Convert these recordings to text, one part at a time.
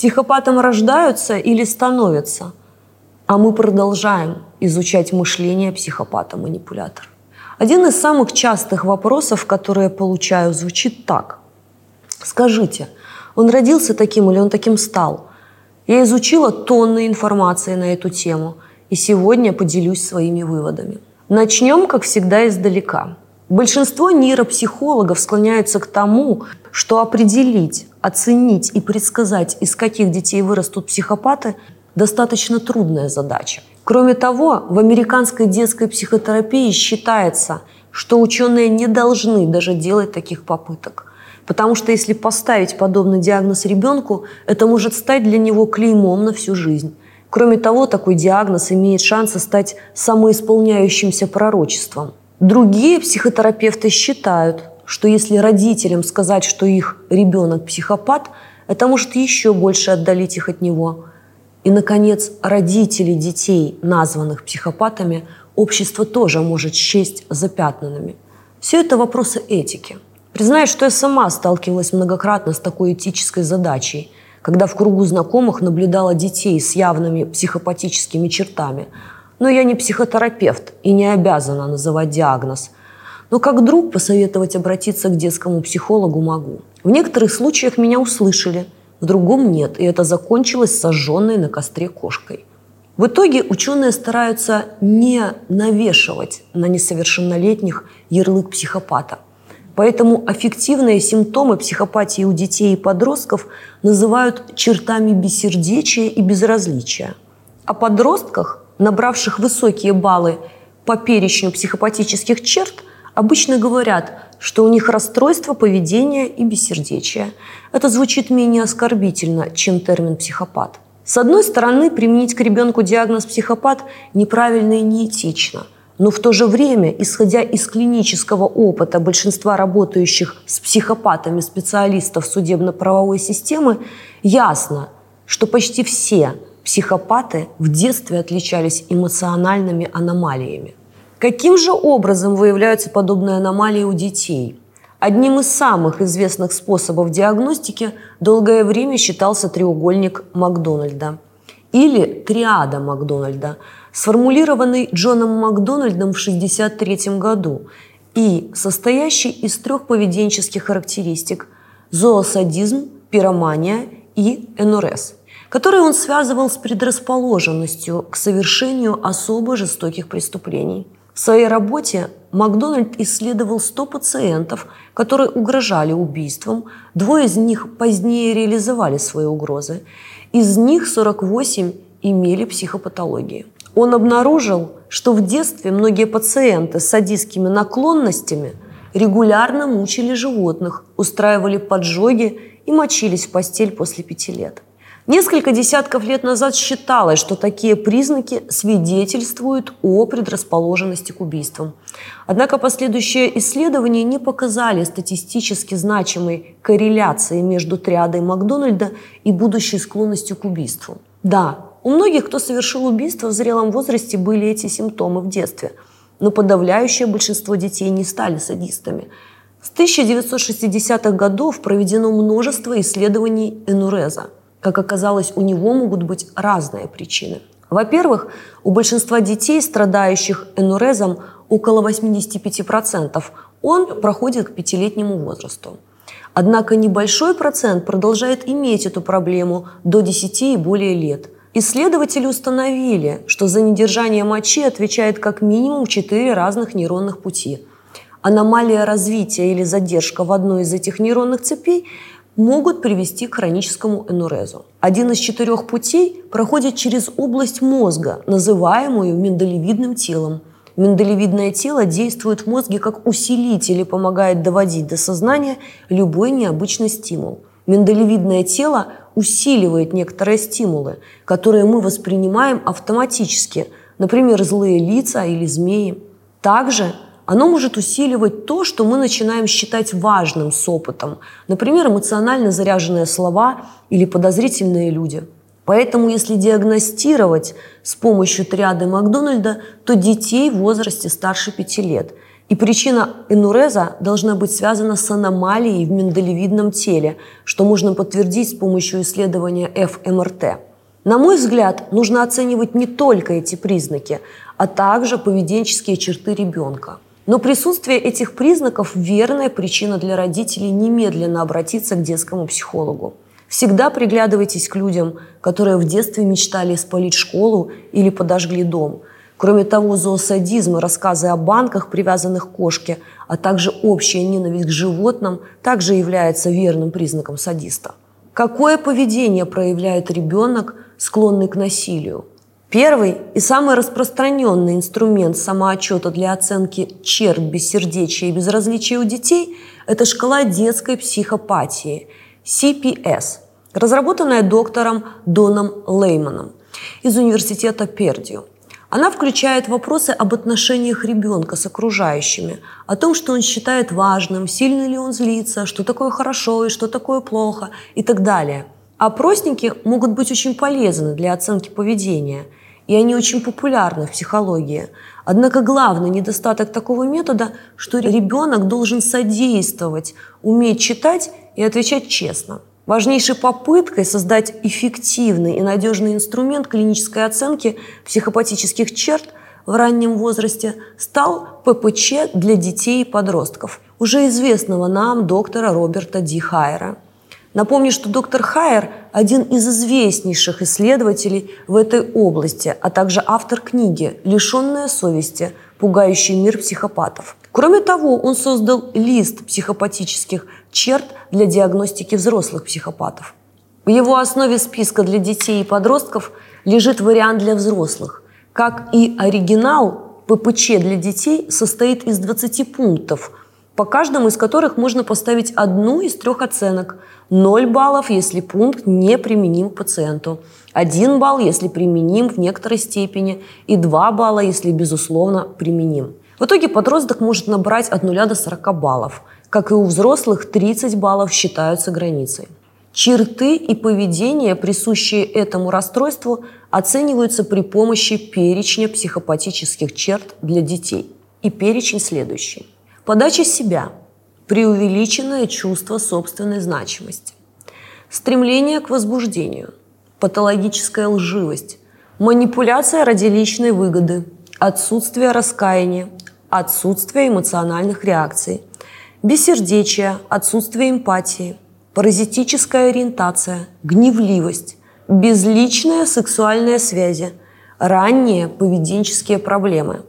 Психопатом рождаются или становятся? А мы продолжаем изучать мышление психопата-манипулятора. Один из самых частых вопросов, которые я получаю, звучит так. Скажите, он родился таким или он таким стал? Я изучила тонны информации на эту тему и сегодня поделюсь своими выводами. Начнем, как всегда, издалека. Большинство нейропсихологов склоняются к тому, что определить, оценить и предсказать, из каких детей вырастут психопаты, достаточно трудная задача. Кроме того, в американской детской психотерапии считается, что ученые не должны даже делать таких попыток. Потому что если поставить подобный диагноз ребенку, это может стать для него клеймом на всю жизнь. Кроме того, такой диагноз имеет шансы стать самоисполняющимся пророчеством. Другие психотерапевты считают, что если родителям сказать, что их ребенок психопат, это может еще больше отдалить их от него. И, наконец, родители детей, названных психопатами, общество тоже может счесть запятнанными. Все это вопросы этики – Признаю, что я сама сталкивалась многократно с такой этической задачей, когда в кругу знакомых наблюдала детей с явными психопатическими чертами. Но я не психотерапевт и не обязана называть диагноз. Но как друг посоветовать обратиться к детскому психологу могу. В некоторых случаях меня услышали, в другом нет, и это закончилось сожженной на костре кошкой. В итоге ученые стараются не навешивать на несовершеннолетних ярлык психопата – Поэтому аффективные симптомы психопатии у детей и подростков называют чертами бессердечия и безразличия. О подростках, набравших высокие баллы по перечню психопатических черт, обычно говорят, что у них расстройство поведения и бессердечия. Это звучит менее оскорбительно, чем термин «психопат». С одной стороны, применить к ребенку диагноз «психопат» неправильно и неэтично – но в то же время, исходя из клинического опыта большинства работающих с психопатами специалистов судебно-правовой системы, ясно, что почти все психопаты в детстве отличались эмоциональными аномалиями. Каким же образом выявляются подобные аномалии у детей? Одним из самых известных способов диагностики долгое время считался треугольник Макдональда или триада Макдональда – сформулированный Джоном Макдональдом в 1963 году и состоящий из трех поведенческих характеристик – зоосадизм, пиромания и энурез, которые он связывал с предрасположенностью к совершению особо жестоких преступлений. В своей работе Макдональд исследовал 100 пациентов, которые угрожали убийством. Двое из них позднее реализовали свои угрозы. Из них 48 имели психопатологии. Он обнаружил, что в детстве многие пациенты с садистскими наклонностями регулярно мучили животных, устраивали поджоги и мочились в постель после пяти лет. Несколько десятков лет назад считалось, что такие признаки свидетельствуют о предрасположенности к убийствам. Однако последующие исследования не показали статистически значимой корреляции между триадой Макдональда и будущей склонностью к убийству. Да, у многих, кто совершил убийство в зрелом возрасте, были эти симптомы в детстве. Но подавляющее большинство детей не стали садистами. С 1960-х годов проведено множество исследований Энуреза. Как оказалось, у него могут быть разные причины. Во-первых, у большинства детей, страдающих энурезом, около 85%, он проходит к пятилетнему возрасту. Однако небольшой процент продолжает иметь эту проблему до 10 и более лет – Исследователи установили, что за недержание мочи отвечает как минимум четыре разных нейронных пути. Аномалия развития или задержка в одной из этих нейронных цепей могут привести к хроническому энурезу. Один из четырех путей проходит через область мозга, называемую миндалевидным телом. Миндалевидное тело действует в мозге как усилитель и помогает доводить до сознания любой необычный стимул – Миндалевидное тело усиливает некоторые стимулы, которые мы воспринимаем автоматически, например, злые лица или змеи. Также оно может усиливать то, что мы начинаем считать важным с опытом, например, эмоционально заряженные слова или подозрительные люди. Поэтому, если диагностировать с помощью триады Макдональда, то детей в возрасте старше 5 лет И причина энуреза должна быть связана с аномалией в миндалевидном теле, что можно подтвердить с помощью исследования ФМРТ. На мой взгляд, нужно оценивать не только эти признаки, а также поведенческие черты ребенка. Но присутствие этих признаков – верная причина для родителей немедленно обратиться к детскому психологу. Всегда приглядывайтесь к людям, которые в детстве мечтали спалить школу или подожгли дом. Кроме того, зоосадизм и рассказы о банках, привязанных к кошке, а также общая ненависть к животным также является верным признаком садиста. Какое поведение проявляет ребенок, склонный к насилию? Первый и самый распространенный инструмент самоотчета для оценки черт бессердечия и безразличия у детей – это шкала детской психопатии – CPS, разработанная доктором Доном Лейманом из университета Пердью. Она включает вопросы об отношениях ребенка с окружающими, о том, что он считает важным, сильно ли он злится, что такое хорошо и что такое плохо и так далее. Опросники могут быть очень полезны для оценки поведения, и они очень популярны в психологии. Однако главный недостаток такого метода, что ребенок должен содействовать, уметь читать и отвечать честно – Важнейшей попыткой создать эффективный и надежный инструмент клинической оценки психопатических черт в раннем возрасте стал ППЧ для детей и подростков, уже известного нам доктора Роберта Ди Хайера. Напомню, что доктор Хайер – один из известнейших исследователей в этой области, а также автор книги «Лишенная совести. Пугающий мир психопатов». Кроме того, он создал лист психопатических черт для диагностики взрослых психопатов. В его основе списка для детей и подростков лежит вариант для взрослых. Как и оригинал, ППЧ для детей состоит из 20 пунктов, по каждому из которых можно поставить одну из трех оценок. 0 баллов, если пункт не применим к пациенту. 1 балл, если применим в некоторой степени. И 2 балла, если, безусловно, применим. В итоге подросток может набрать от 0 до 40 баллов. Как и у взрослых, 30 баллов считаются границей. Черты и поведение, присущие этому расстройству, оцениваются при помощи перечня психопатических черт для детей. И перечень следующий. Подача себя. Преувеличенное чувство собственной значимости. Стремление к возбуждению. Патологическая лживость. Манипуляция ради личной выгоды. Отсутствие раскаяния отсутствие эмоциональных реакций, бессердечие, отсутствие эмпатии, паразитическая ориентация, гневливость, безличные сексуальные связи, ранние поведенческие проблемы,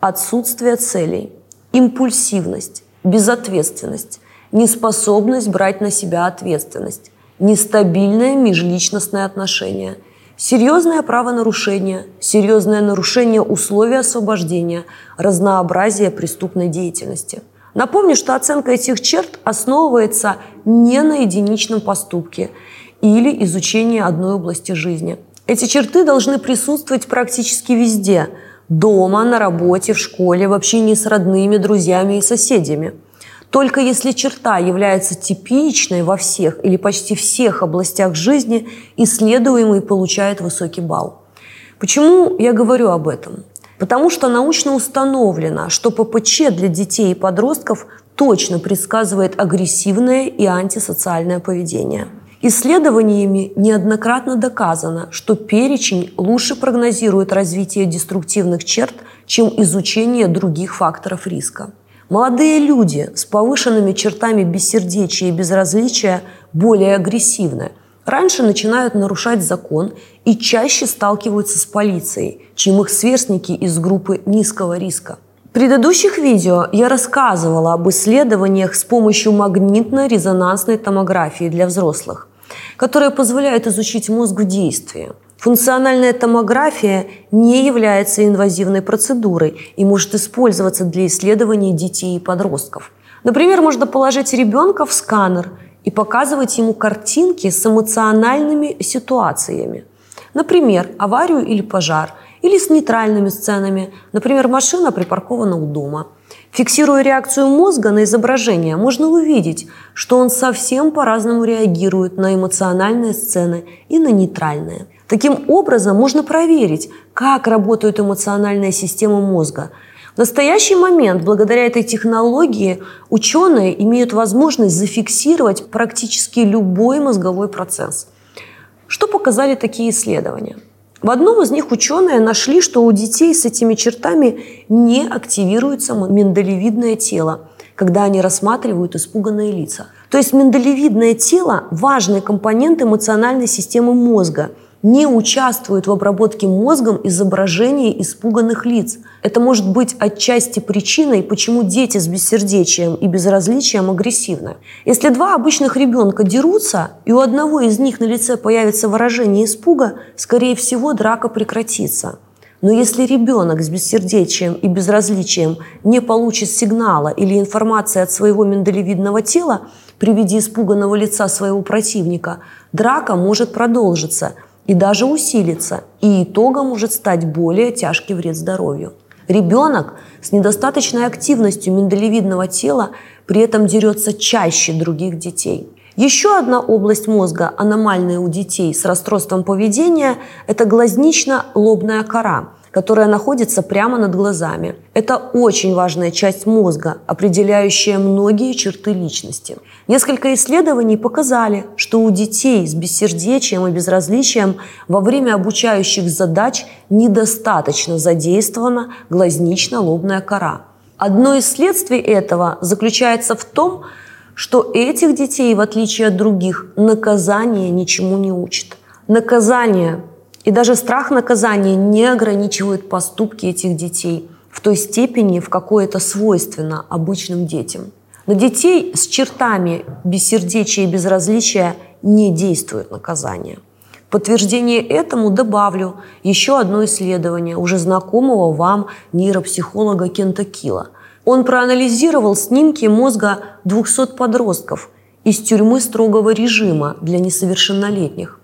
отсутствие целей, импульсивность, безответственность, неспособность брать на себя ответственность, нестабильное межличностное отношение – Серьезное правонарушение, серьезное нарушение условий освобождения, разнообразие преступной деятельности. Напомню, что оценка этих черт основывается не на единичном поступке или изучении одной области жизни. Эти черты должны присутствовать практически везде – дома, на работе, в школе, в общении с родными, друзьями и соседями – только если черта является типичной во всех или почти всех областях жизни, исследуемый получает высокий балл. Почему я говорю об этом? Потому что научно установлено, что ППЧ для детей и подростков точно предсказывает агрессивное и антисоциальное поведение. Исследованиями неоднократно доказано, что перечень лучше прогнозирует развитие деструктивных черт, чем изучение других факторов риска. Молодые люди с повышенными чертами бессердечия и безразличия более агрессивны. Раньше начинают нарушать закон и чаще сталкиваются с полицией, чем их сверстники из группы низкого риска. В предыдущих видео я рассказывала об исследованиях с помощью магнитно-резонансной томографии для взрослых, которая позволяет изучить мозг в действии – Функциональная томография не является инвазивной процедурой и может использоваться для исследования детей и подростков. Например, можно положить ребенка в сканер и показывать ему картинки с эмоциональными ситуациями. Например, аварию или пожар, или с нейтральными сценами, например, машина припаркована у дома. Фиксируя реакцию мозга на изображение, можно увидеть, что он совсем по-разному реагирует на эмоциональные сцены и на нейтральные. Таким образом, можно проверить, как работает эмоциональная система мозга. В настоящий момент, благодаря этой технологии, ученые имеют возможность зафиксировать практически любой мозговой процесс. Что показали такие исследования? В одном из них ученые нашли, что у детей с этими чертами не активируется миндалевидное тело, когда они рассматривают испуганные лица. То есть миндалевидное тело – важный компонент эмоциональной системы мозга – не участвуют в обработке мозгом изображений испуганных лиц. Это может быть отчасти причиной, почему дети с бессердечием и безразличием агрессивны. Если два обычных ребенка дерутся, и у одного из них на лице появится выражение испуга, скорее всего, драка прекратится. Но если ребенок с бессердечием и безразличием не получит сигнала или информации от своего миндалевидного тела при виде испуганного лица своего противника, драка может продолжиться – и даже усилиться, и итогом может стать более тяжкий вред здоровью. Ребенок с недостаточной активностью миндалевидного тела при этом дерется чаще других детей. Еще одна область мозга, аномальная у детей с расстройством поведения, это глазнично-лобная кора – которая находится прямо над глазами. Это очень важная часть мозга, определяющая многие черты личности. Несколько исследований показали, что у детей с бессердечием и безразличием во время обучающих задач недостаточно задействована глазнично-лобная кора. Одно из следствий этого заключается в том, что этих детей, в отличие от других, наказание ничему не учит. Наказание и даже страх наказания не ограничивает поступки этих детей в той степени, в какой это свойственно обычным детям. На детей с чертами бессердечия и безразличия не действует наказание. В подтверждение этому добавлю еще одно исследование уже знакомого вам нейропсихолога Кента Кила. Он проанализировал снимки мозга 200 подростков из тюрьмы строгого режима для несовершеннолетних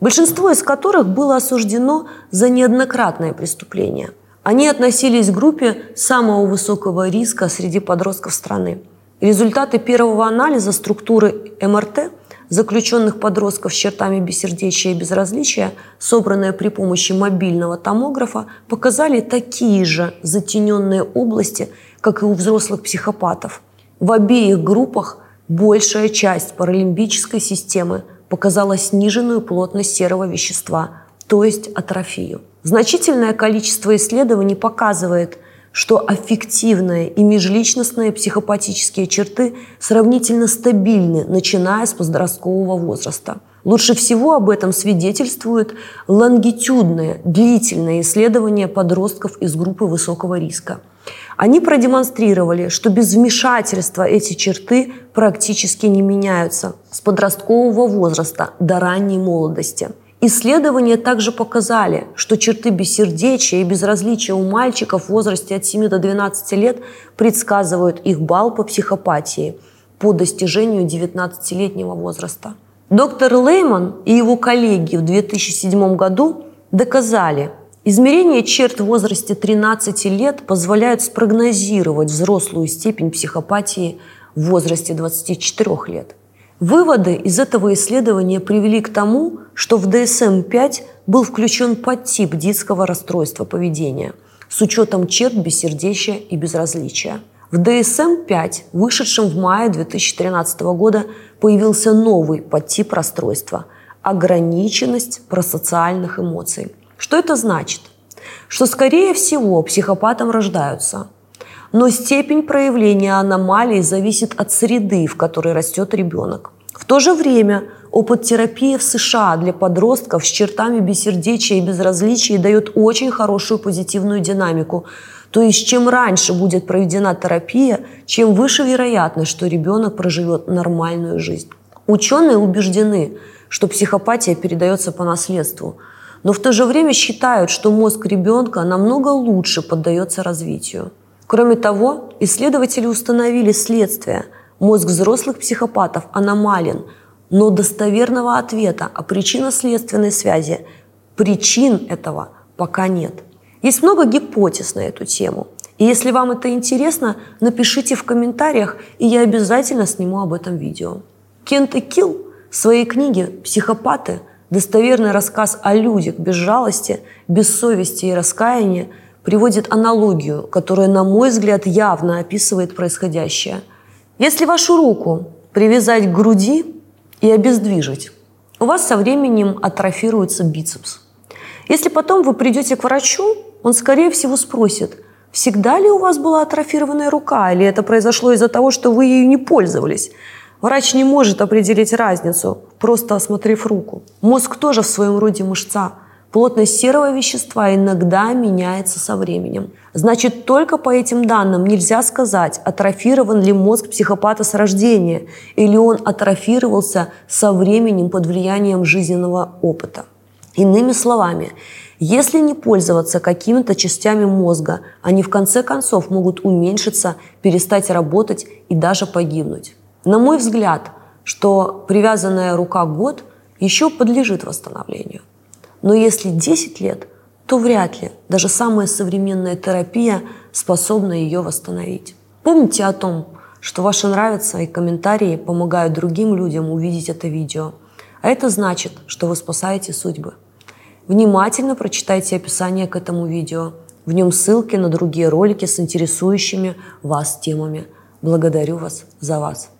большинство из которых было осуждено за неоднократное преступление. Они относились к группе самого высокого риска среди подростков страны. Результаты первого анализа структуры МРТ заключенных подростков с чертами бессердечия и безразличия, собранные при помощи мобильного томографа, показали такие же затененные области, как и у взрослых психопатов. В обеих группах большая часть паралимбической системы показала сниженную плотность серого вещества, то есть атрофию. Значительное количество исследований показывает, что аффективные и межличностные психопатические черты сравнительно стабильны, начиная с подросткового возраста. Лучше всего об этом свидетельствуют лонгитюдные, длительные исследования подростков из группы высокого риска – они продемонстрировали, что без вмешательства эти черты практически не меняются с подросткового возраста до ранней молодости. Исследования также показали, что черты бессердечия и безразличия у мальчиков в возрасте от 7 до 12 лет предсказывают их балл по психопатии по достижению 19-летнего возраста. Доктор Лейман и его коллеги в 2007 году доказали, Измерение черт в возрасте 13 лет позволяют спрогнозировать взрослую степень психопатии в возрасте 24 лет. Выводы из этого исследования привели к тому, что в DSM-5 был включен подтип детского расстройства поведения с учетом черт бессердечия и безразличия. В DSM-5, вышедшем в мае 2013 года, появился новый подтип расстройства – ограниченность просоциальных эмоций. Что это значит? Что, скорее всего, психопатом рождаются. Но степень проявления аномалий зависит от среды, в которой растет ребенок. В то же время опыт терапии в США для подростков с чертами бессердечия и безразличия дает очень хорошую позитивную динамику. То есть чем раньше будет проведена терапия, чем выше вероятность, что ребенок проживет нормальную жизнь. Ученые убеждены, что психопатия передается по наследству – но в то же время считают, что мозг ребенка намного лучше поддается развитию. Кроме того, исследователи установили следствие. Мозг взрослых психопатов аномален, но достоверного ответа о причинно-следственной связи, причин этого пока нет. Есть много гипотез на эту тему. И если вам это интересно, напишите в комментариях, и я обязательно сниму об этом видео. Кент и Килл в своей книге «Психопаты» Достоверный рассказ о людях без жалости, без совести и раскаяния приводит аналогию, которая, на мой взгляд, явно описывает происходящее. Если вашу руку привязать к груди и обездвижить, у вас со временем атрофируется бицепс. Если потом вы придете к врачу, он, скорее всего, спросит, всегда ли у вас была атрофированная рука, или это произошло из-за того, что вы ею не пользовались. Врач не может определить разницу, просто осмотрев руку. Мозг тоже в своем роде мышца. Плотность серого вещества иногда меняется со временем. Значит, только по этим данным нельзя сказать, атрофирован ли мозг психопата с рождения, или он атрофировался со временем под влиянием жизненного опыта. Иными словами, если не пользоваться какими-то частями мозга, они в конце концов могут уменьшиться, перестать работать и даже погибнуть. На мой взгляд, что привязанная рука год еще подлежит восстановлению. Но если 10 лет, то вряд ли даже самая современная терапия способна ее восстановить. Помните о том, что ваши нравятся и комментарии помогают другим людям увидеть это видео. А это значит, что вы спасаете судьбы. Внимательно прочитайте описание к этому видео. В нем ссылки на другие ролики с интересующими вас темами. Благодарю вас за вас.